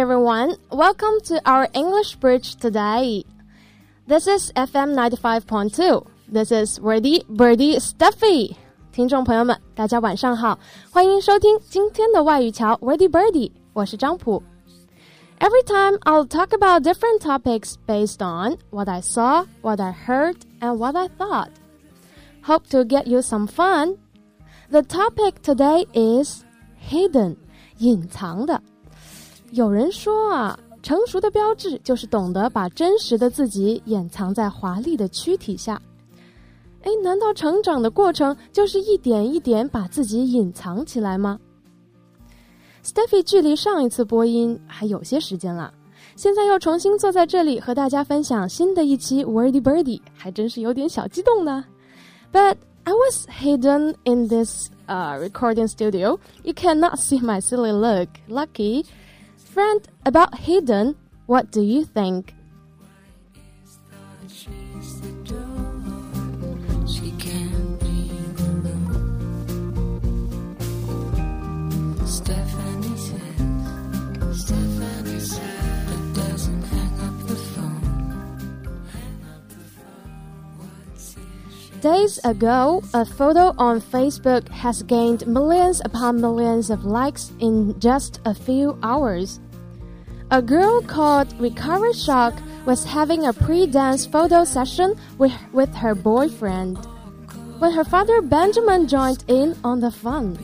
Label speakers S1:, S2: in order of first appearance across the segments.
S1: everyone. Welcome to our English Bridge today. This is FM 95.2. This is Wordy Birdie Stuffy. 听众朋友们，大家晚上好，欢迎收听今天的外语桥 Wordy Birdie。我是张普。Every time I'll talk about different topics based on what I saw, what I heard, and what I thought. Hope to get you some fun. The topic today is hidden，隐藏的。 有人说啊，成熟的标志就是懂得把真实的自己掩藏在华丽的躯体下。哎，难道成长的过程就是一点一点把自己隐藏起来吗？Stephy 距离上一次播音还有些时间了，现在又重新坐在这里和大家分享新的一期 Wordy Birdy 还真是有点小激动呢。But I was hidden in this uh, recording studio. You cannot see my silly look. Lucky. Friend, about Hayden, what do you think? Days ago, a photo on Facebook has gained millions upon millions of likes in just a few hours. A girl called Recover Shock was having a pre-dance photo session with, with her boyfriend when her father Benjamin joined in on the fun.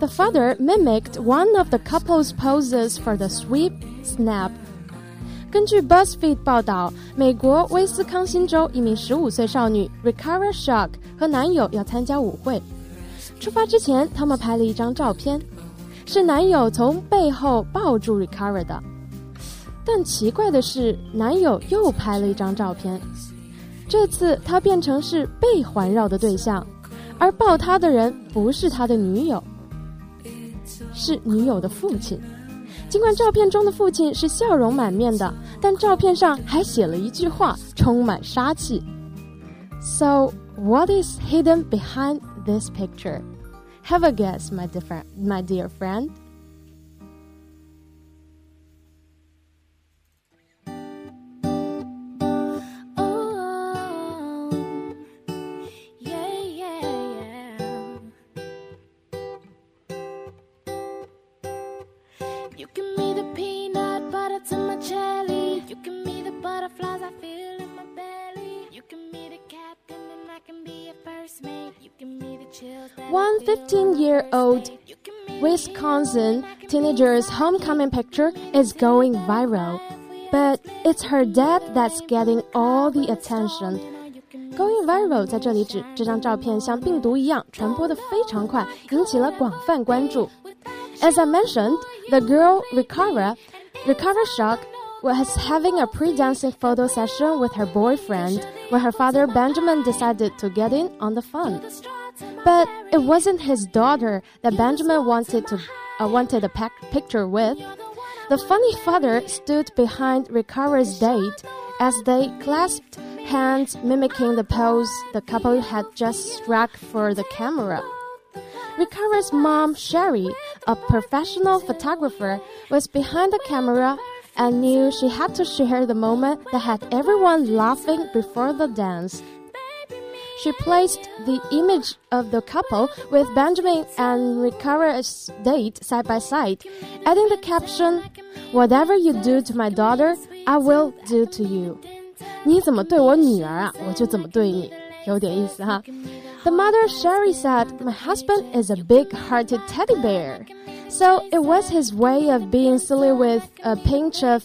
S1: The father mimicked one of the couple's poses for the sweep snap 根据 BuzzFeed 报道，美国威斯康星州一名十五岁少女 Recover Shock 和男友要参加舞会。出发之前，他们拍了一张照片，是男友从背后抱住 Recover 的。但奇怪的是，男友又拍了一张照片，这次他变成是被环绕的对象，而抱他的人不是他的女友，是女友的父亲。尽管照片中的父亲是笑容满面的，但照片上还写了一句话，充满杀气。So what is hidden behind this picture? Have a guess, my dear, friend. One 15 year old Wisconsin teenager's homecoming picture is going viral, but it's her dad that's getting all the attention. Going viral 在这里指这张照片像病毒一样传播的非常快，引起了广泛关注。As I mentioned, the girl Recover, Recover Shock was having a pre-dancing photo session with her boyfriend when her father Benjamin decided to get in on the fun. But it wasn't his daughter that Benjamin wanted to uh, wanted a picture with. The funny father stood behind Recover's date as they clasped hands, mimicking the pose the couple had just struck for the camera. Recover's mom, Sherry, a professional photographer, was behind the camera and knew she had to share the moment that had everyone laughing before the dance. She placed the image of the couple with Benjamin and Recover's date side by side, adding the caption, Whatever you do to my daughter, I will do to you. 你怎么对我女儿啊，我就怎么对你，有点意思哈。 The mother Sherry said, "My husband is a big-hearted teddy bear." So it was his way of being silly with a pinch of,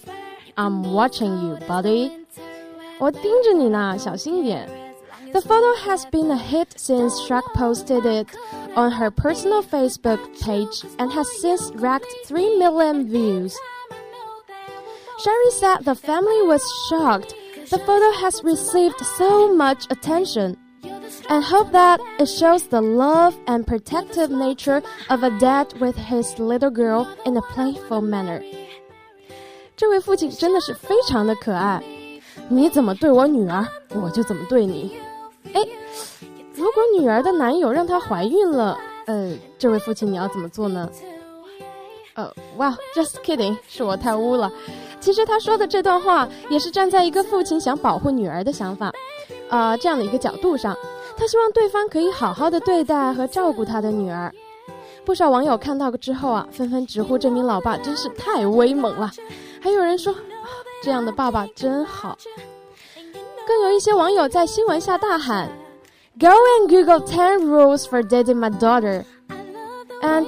S1: "I'm watching you, buddy." 我盯着你呢，小心一点。the photo has been a hit since Shrek posted it on her personal Facebook page and has since racked 3 million views. Sherry said the family was shocked the photo has received so much attention and hope that it shows the love and protective nature of a dad with his little girl in a playful manner. 这位父亲真的是非常的可爱，你怎么对我女儿，我就怎么对你。哎，如果女儿的男友让她怀孕了，呃，这位父亲你要怎么做呢？呃，Well，just kidding，是我太污了。其实他说的这段话也是站在一个父亲想保护女儿的想法，啊，这样的一个角度上，他希望对方可以好好的对待和照顾他的女儿。不少网友看到之后啊，纷纷直呼这名老爸真是太威猛了，还有人说，这样的爸爸真好。更有一些网友在新闻下大喊：“Go and Google ten rules for dating my daughter。” And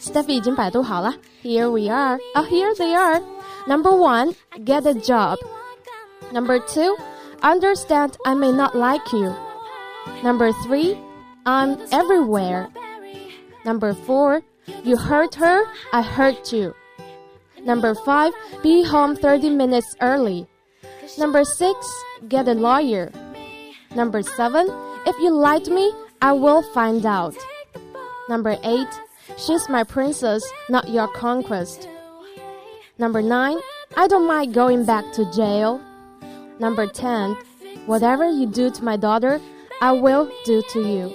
S1: Steffi 已经百度好了，Here we are. Oh, here they are. Number one, get a job. Number two, understand I may not like you. Number three, I'm everywhere. Number four, you hurt her, I hurt you. Number five, be home 30 minutes early. Number six, get a lawyer. Number seven, if you to me, I will find out. Number eight, she's my princess, not your conquest. Number nine, I don't mind going back to jail. Number 10, whatever you do to my daughter, I will do to you.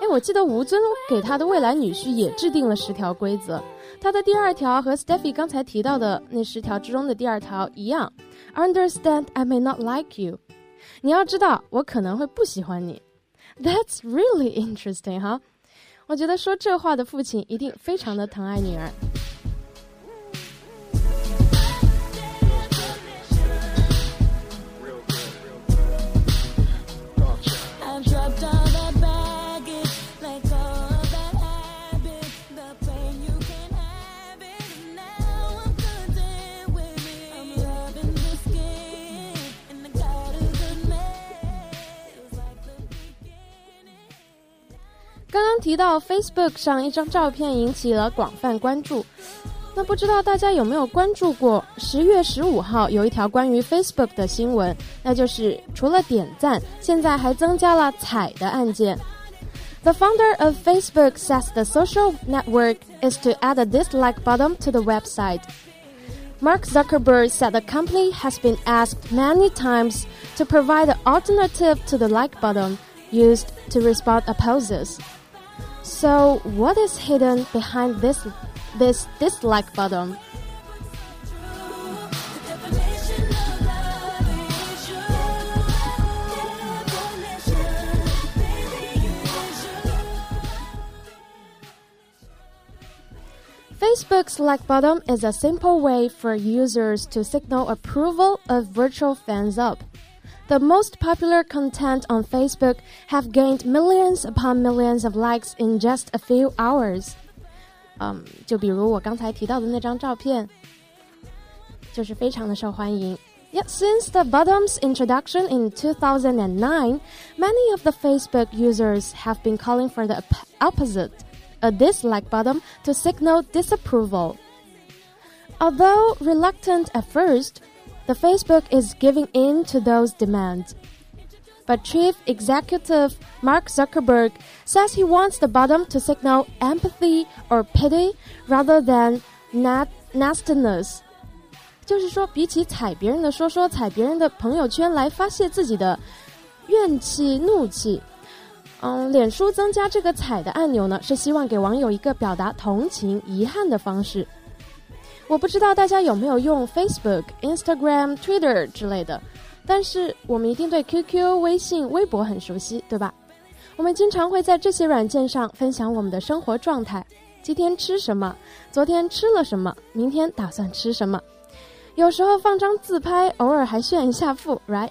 S1: 哎，我记得吴尊给他的未来女婿也制定了十条规则。他的第二条和 Steffi 刚才提到的那十条之中的第二条一样，Understand I may not like you。你要知道，我可能会不喜欢你。That's really interesting 哈。我觉得说这话的父亲一定非常的疼爱女儿。刚刚提到 Facebook 上一张照片引起了广泛关注，那不知道大家有没有关注过？十月十五号有一条关于 Facebook 的新闻，那就是除了点赞，现在还增加了踩的按键。The founder of Facebook says the social network is to add a dislike button to the website. Mark Zuckerberg said the company has been asked many times to provide an alternative to the like button used to respond opposes. So, what is hidden behind this this dislike button? Facebook's like button is a simple way for users to signal approval of virtual fans up. The most popular content on Facebook have gained millions upon millions of likes in just a few hours. 嗯，就比如我刚才提到的那张照片，就是非常的受欢迎。Yet since the bottom's introduction in 2009, many of the Facebook users have been calling for the opposite, a dislike button to signal disapproval. Although reluctant at first, the Facebook is giving in to those demands. But Chief Executive Mark Zuckerberg says he wants the bottom to signal empathy or pity rather than nastiness. 就是说，比起踩别人的说说，踩别人的朋友圈来发泄自己的怨气、怒气，嗯，脸书增加这个踩的按钮呢，是希望给网友一个表达同情、遗憾的方式。 我不知道大家有没有用 Facebook、Instagram、Twitter 之类的，但是我们一定对 QQ、微信、微博很熟悉，对吧？我们经常会在这些软件上分享我们的生活状态：今天吃什么？昨天吃了什么？明天打算吃什么？有时候放张自拍，偶尔还炫一下富，right？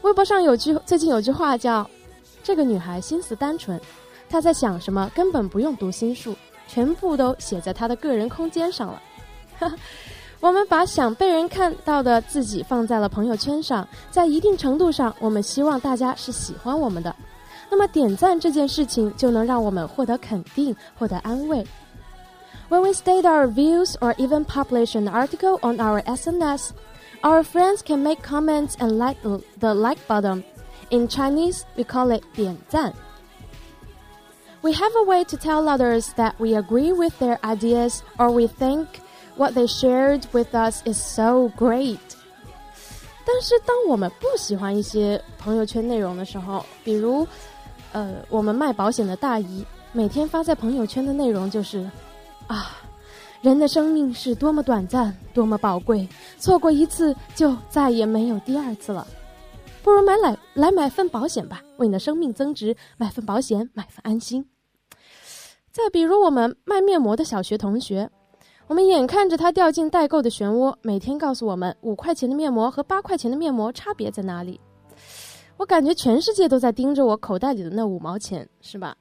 S1: 微博上有句最近有句话叫“这个女孩心思单纯，她在想什么根本不用读心术，全部都写在她的个人空间上了。” 我们把想被人看到的自己放在了朋友圈上，在一定程度上，我们希望大家是喜欢我们的。那么点赞这件事情就能让我们获得肯定，获得安慰。When we state our views or even publish an article on our SNS, our friends can make comments and like the like button. In Chinese, we call it 点赞. We have a way to tell others that we agree with their ideas or we think what they shared with us is so great. 但是当我们不喜欢一些朋友圈内容的时候，比如，呃，我们卖保险的大姨每天发在朋友圈的内容就是，啊，人的生命是多么短暂，多么宝贵，错过一次就再也没有第二次了。不如买来来买份保险吧，为你的生命增值，买份保险，买份安心。再比如我们卖面膜的小学同学，我们眼看着他掉进代购的漩涡，每天告诉我们五块钱的面膜和八块钱的面膜差别在哪里。我感觉全世界都在盯着我口袋里的那五毛钱，是吧？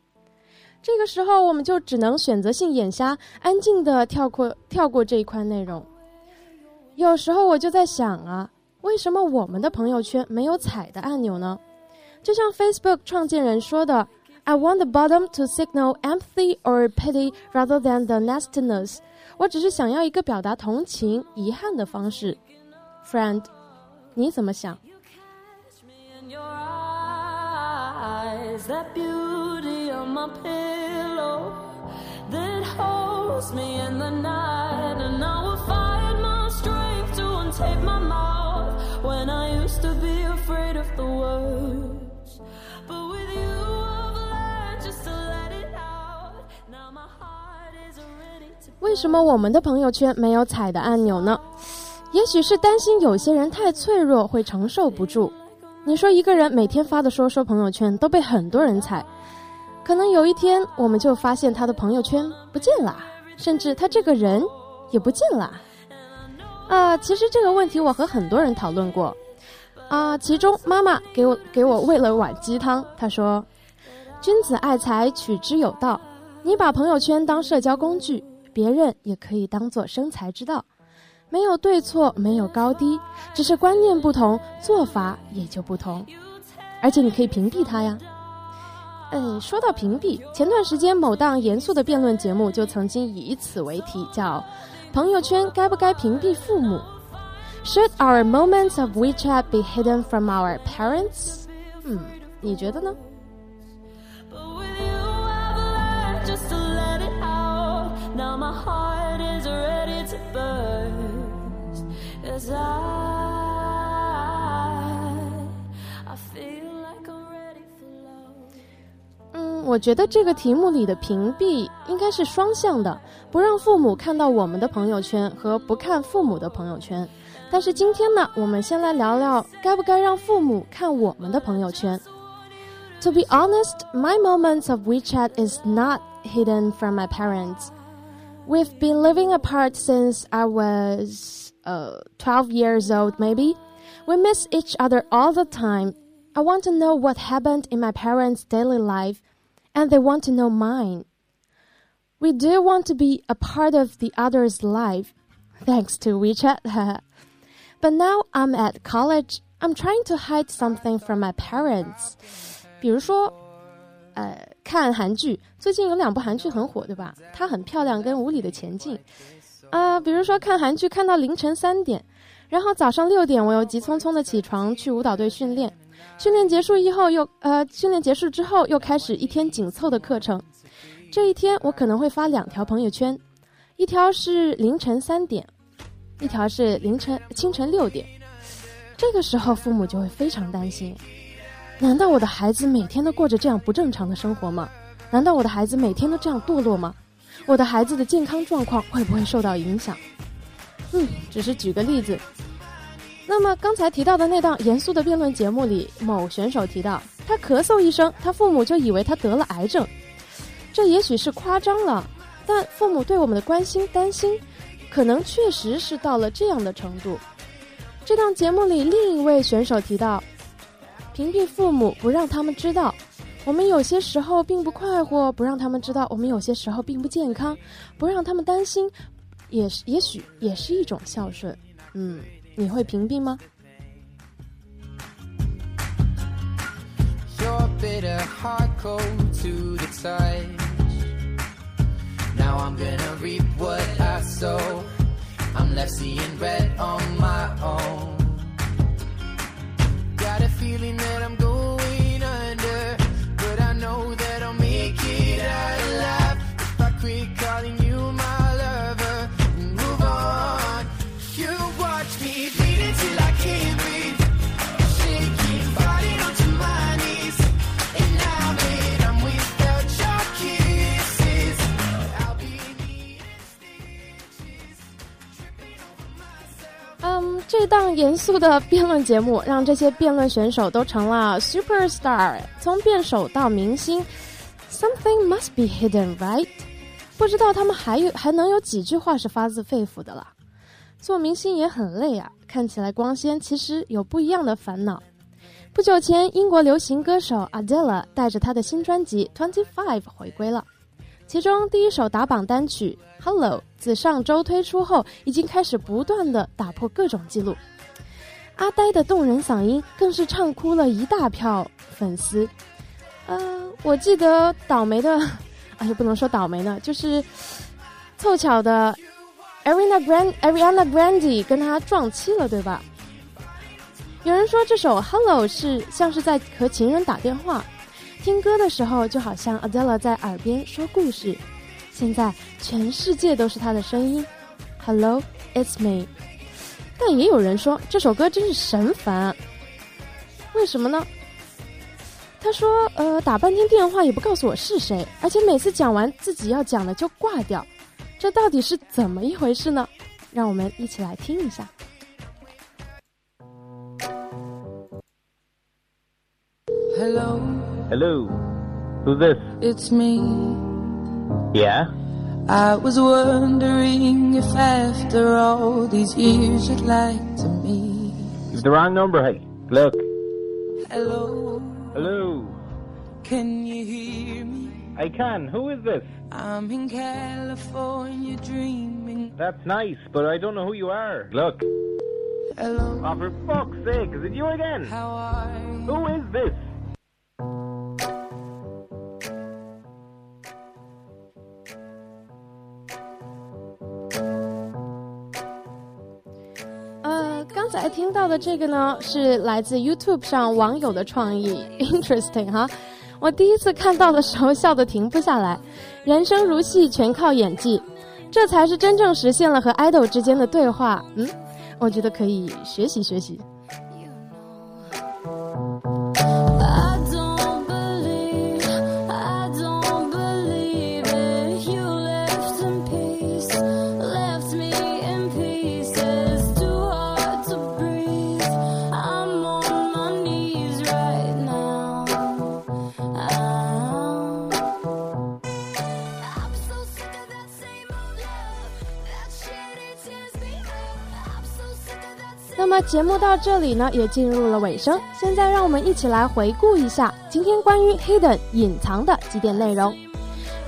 S1: 这个时候我们就只能选择性眼瞎，安静的跳过跳过这一块内容。有时候我就在想啊。为什么我们的朋友圈没有踩的按钮呢？就像 Facebook 创建人说的：“I want the bottom to signal empathy or pity rather than the nastiness。”我只是想要一个表达同情、遗憾的方式。Friend，你怎么想？为什么我们的朋友圈没有踩的按钮呢？也许是担心有些人太脆弱会承受不住。你说一个人每天发的说说朋友圈都被很多人踩，可能有一天我们就发现他的朋友圈不见了，甚至他这个人也不见了。啊，其实这个问题我和很多人讨论过。啊，其中妈妈给我给我喂了碗鸡汤，她说：“君子爱财，取之有道。你把朋友圈当社交工具。”别人也可以当做生财之道，没有对错，没有高低，只是观念不同，做法也就不同。而且你可以屏蔽他呀。嗯，说到屏蔽，前段时间某档严肃的辩论节目就曾经以此为题，叫“朋友圈该不该屏蔽父母？”Should our moments of WeChat be hidden from our parents？嗯，你觉得呢？嗯，我觉得这个题目里的屏蔽应该是双向的，不让父母看到我们的朋友圈和不看父母的朋友圈。但是今天呢，我们先来聊聊该不该让父母看我们的朋友圈。To be honest, my moments of WeChat is not hidden from my parents. We've been living apart since I was uh, 12 years old, maybe. We miss each other all the time. I want to know what happened in my parents' daily life, and they want to know mine. We do want to be a part of the other's life, thanks to WeChat. but now I'm at college. I'm trying to hide something from my parents. 比如说，呃， 看韩剧，最近有两部韩剧很火，对吧？她很漂亮，跟无理的前进，啊，比如说看韩剧看到凌晨三点，然后早上六点我又急匆匆的起床去舞蹈队训练，训练结束以后又呃，训练结束之后又开始一天紧凑的课程，这一天我可能会发两条朋友圈，一条是凌晨三点，一条是凌晨清晨六点，这个时候父母就会非常担心。难道我的孩子每天都过着这样不正常的生活吗？难道我的孩子每天都这样堕落吗？我的孩子的健康状况会不会受到影响？嗯，只是举个例子。那么刚才提到的那档严肃的辩论节目里，某选手提到，他咳嗽一声，他父母就以为他得了癌症。这也许是夸张了，但父母对我们的关心、担心，可能确实是到了这样的程度。这档节目里，另一位选手提到。屏蔽父母，不让他们知道。我们有些时候并不快活；不让他们知道。我们有些时候并不健康；不让他们担心，也是也许也是一种孝顺。嗯，你会屏蔽吗？Got a feeling that I'm going 严肃的辩论节目，让这些辩论选手都成了 super star，从辩手到明星。Something must be hidden, right？不知道他们还有还能有几句话是发自肺腑的了。做明星也很累啊，看起来光鲜，其实有不一样的烦恼。不久前，英国流行歌手 Adele 带着她的新专辑《Twenty Five》回归了。其中第一首打榜单曲《Hello》自上周推出后，已经开始不断的打破各种记录。阿呆的动人嗓音更是唱哭了一大票粉丝。呃，我记得倒霉的，哎呀，不能说倒霉呢，就是凑巧的，Ariana Grande Ariana Grande 跟他撞期了，对吧？有人说这首《Hello》是像是在和情人打电话。听歌的时候，就好像 Adele 在耳边说故事。现在全世界都是他的声音。Hello, it's me。但也有人说这首歌真是神烦。为什么呢？他说：“呃，打半天电话也不告诉我是谁，而且每次讲完自己要讲的就挂掉，这到底是怎么一回事呢？”让我们一起来听一下。
S2: Hello。
S3: Hello. Who's this?
S2: It's me.
S3: Yeah?
S2: I was wondering if after all these years you'd like to meet.
S3: You've the wrong number, hey. Look.
S2: Hello.
S3: Hello.
S2: Can you hear me?
S3: I can. Who is this?
S2: I'm in California dreaming.
S3: That's nice, but I don't know who you are. Look.
S2: Hello.
S3: Oh, for fuck's sake, is it you again?
S2: How are you?
S3: Who is this?
S1: 听到的这个呢，是来自 YouTube 上网友的创意，interesting 哈！我第一次看到的时候笑得停不下来。人生如戏，全靠演技，这才是真正实现了和 idol 之间的对话。嗯，我觉得可以学习学习。节目到这里呢，也进入了尾声。现在让我们一起来回顾一下今天关于 hidden 隐藏的几点内容。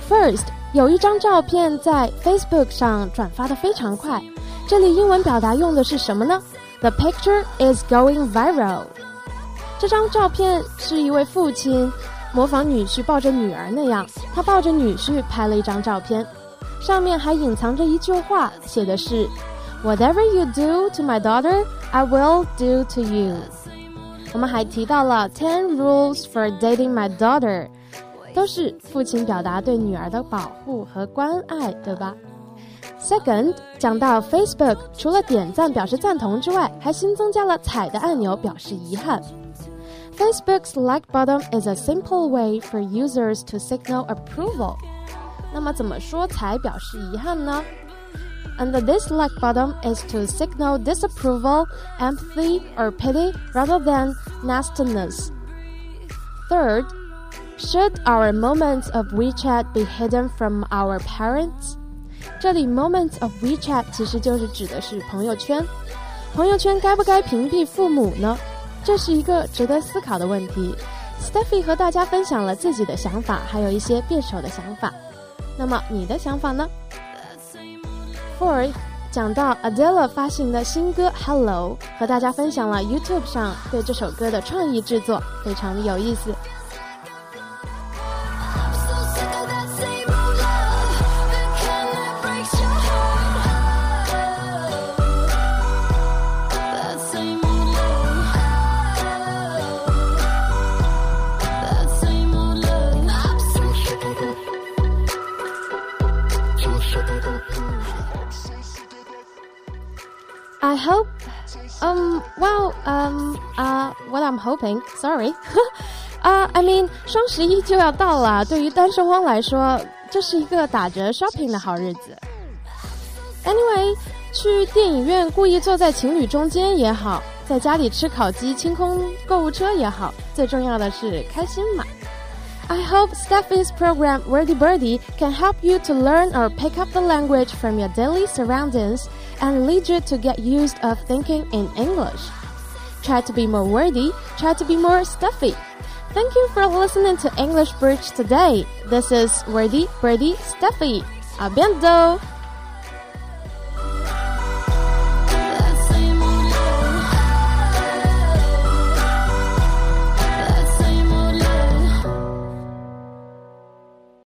S1: First，有一张照片在 Facebook 上转发的非常快，这里英文表达用的是什么呢？The picture is going viral。这张照片是一位父亲模仿女婿抱着女儿那样，他抱着女婿拍了一张照片，上面还隐藏着一句话，写的是。Whatever you do to my daughter, I will do to you。我们还提到了 Ten Rules for Dating My Daughter，都是父亲表达对女儿的保护和关爱，对吧？Second，讲到 Facebook，除了点赞表示赞同之外，还新增加了踩的按钮表示遗憾。Facebook's like button is a simple way for users to signal approval。那么怎么说才表示遗憾呢 ？and the dislike button is to signal disapproval, empathy, or pity rather than nastiness. Third, should our moments of WeChat be hidden from our parents? 这里 moments of WeChat 其实就是指的是朋友圈。朋友圈该不该屏蔽父母呢？这是一个值得思考的问题。Steffi 和大家分享了自己的想法，还有一些辩手的想法。那么你的想法呢 For，讲到 Adele 发行的新歌《Hello》，和大家分享了 YouTube 上对这首歌的创意制作，非常的有意思。I hope, um, well, um, uh, what I'm hoping, sorry, 啊、uh,，I mean，双十一就要到了，对于单身汪来说，这是一个打折 shopping 的好日子。Anyway， 去电影院故意坐在情侣中间也好，在家里吃烤鸡清空购物车也好，最重要的是开心嘛。I hope Steffi's program Wordy Birdie can help you to learn or pick up the language from your daily surroundings and lead you to get used of thinking in English. Try to be more wordy, try to be more stuffy. Thank you for listening to English Bridge today. This is Wordy Birdie Stuffy. A bientôt!